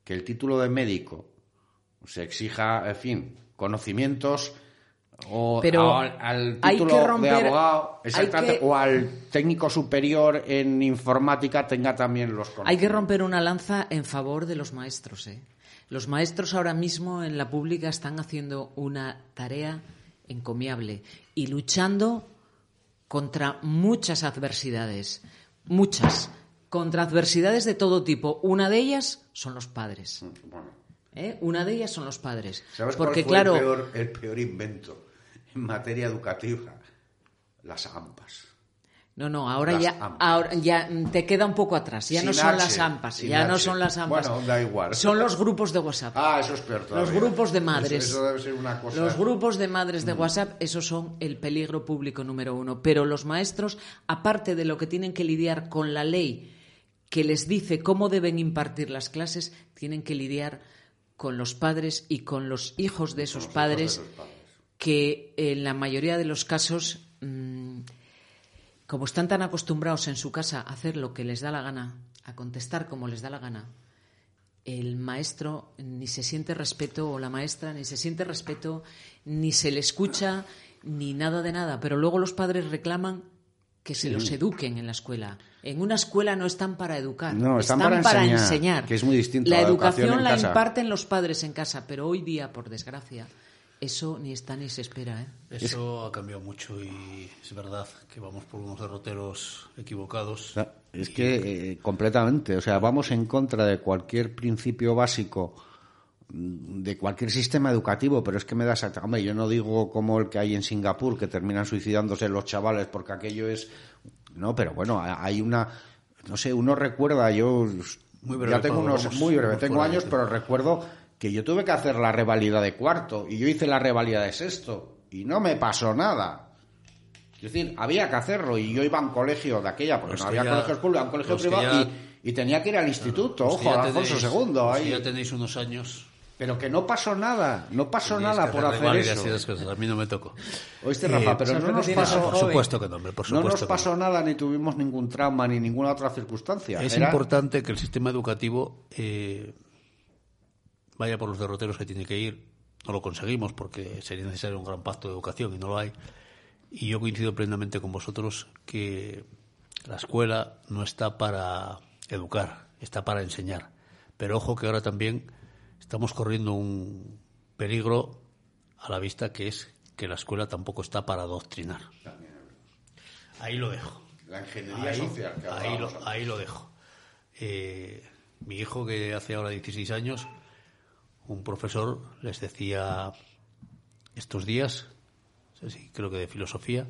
que el título de médico se exija, en fin, conocimientos o Pero al, título romper- de abogado hay exactamente, que- o al técnico superior en informática tenga también los conocimientos. Hay que romper una lanza en favor de los maestros, ¿eh? Los maestros ahora mismo en la pública están haciendo una tarea encomiable y luchando contra muchas adversidades, muchas, contra adversidades de todo tipo. Una de ellas son los padres. Bueno, ¿eh? Una de ellas son los padres. ¿Sabes Porque cuál fue claro, el, peor, el peor invento en materia educativa? Las AMPAs. no, no, ahora Las ya, AMPAs. ahora ya mm, te queda un poco atrás. Ya no son H, las AMPAs, ya no son las AMPAs. Bueno, da igual. Son los grupos de WhatsApp. Ah, eso es peor todavía. Los grupos de madres. Eso, debe ser una cosa... Mm. Los grupos de madres de WhatsApp, esos son el peligro público número uno. Pero los maestros, aparte de lo que tienen que lidiar con la ley que les dice cómo deben impartir las clases, tienen que lidiar con los padres y con los hijos de esos de padres. que en la mayoría de los casos, mm, como están tan acostumbrados en su casa a hacer lo que les da la gana, a contestar como les da la gana, el maestro ni se siente respeto o la maestra ni se siente respeto, ni se le escucha, ni nada de nada. Pero luego los padres reclaman que se los eduquen en la escuela. En una escuela no están para educar, No, están para, para enseñar, enseñar. que es muy distinto La educación la casa. imparten los padres en casa, pero hoy día, por desgracia, eso ni está ni se espera. ¿eh? Eso ha cambiado mucho y es verdad que vamos por unos derroteros equivocados. Es que eh, completamente, o sea, vamos en contra de cualquier principio básico de cualquier sistema educativo, pero es que me da esa... Hombre, yo no digo como el que hay en Singapur, que terminan suicidándose los chavales porque aquello es... No, pero bueno, ha- hay una... No sé, uno recuerda, yo Muy breve, ya tengo unos... vamos- muy breve, tengo años, pero recuerdo que yo tuve que hacer la revalida de cuarto y yo hice la revalida de sexto y no me pasó nada. Es decir, había que hacerlo y yo iba a un colegio de aquella, porque Los no había ya- colegios públicos, a un colegio privado ya- y, y tenía que ir al instituto, que ojo, Alfonso II. ahí. ya tenéis unos años. Pero que no pasó nada, no pasó tenéis nada por hacer eso. cosas. A mí no me tocó. Oíste, Eh, Rafa, pero ¿sabes no nos pasó, Por supuesto que no, hombre, por no supuesto nos que pasó nada ni tuvimos ningún trauma ni ninguna otra circunstancia. Es Era- importante que el sistema educativo eh, vaya por los derroteros que tiene que ir. No lo conseguimos porque sería necesario un gran pacto de educación y no lo hay. Y yo coincido plenamente con vosotros que la escuela no está para educar, está para enseñar. Pero ojo que ahora también estamos corriendo un peligro a la vista que es que la escuela tampoco está para adoctrinar. Ahí lo dejo. La ingeniería Ahí, social. que ahí lo, ahí lo dejo. Eh, mi hijo, que hace ahora 16 años, un profesor les decía estos días, creo que de filosofía,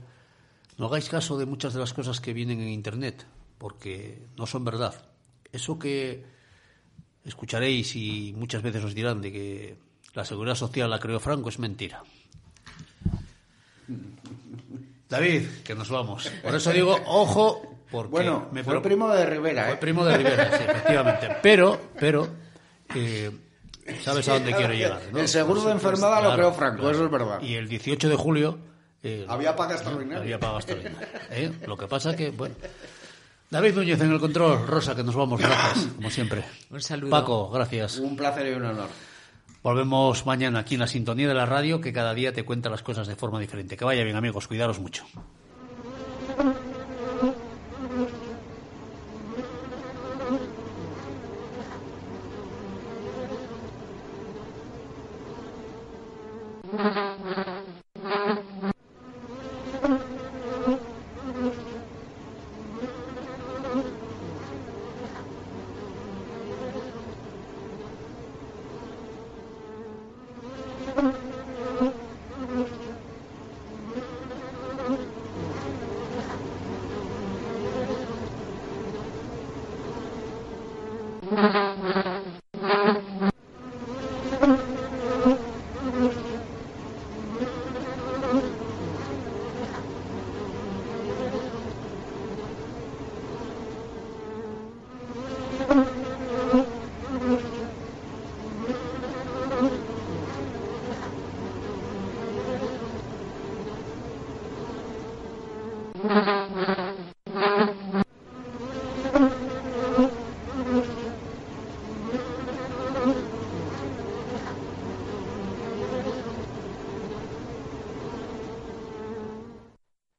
no hagáis caso de muchas de las cosas que vienen en Internet, porque no son verdad. Eso que escucharéis y muchas veces os dirán de que la seguridad social la creó Franco es mentira. David, que nos vamos. Por eso digo, ojo, porque Bueno, me fue primo de Rivera, fue ¿eh? primo de Rivera, sí, efectivamente. Pero, pero, eh, sabes a dónde quiero llegar. ¿no? El seguro de enfermedad lo creó Franco, eso es verdad. Y el 18 de julio. eh, Había paga extraordinaria. Había paga extraordinaria. ¿eh? Lo que pasa que, bueno. David Núñez en el control, Rosa, que nos vamos, gracias, como siempre. Un saludo. Paco, gracias. Un placer y un honor. Volvemos mañana aquí en la sintonía de la radio, que cada día te cuenta las cosas de forma diferente. Que vaya bien, amigos, cuidaros mucho.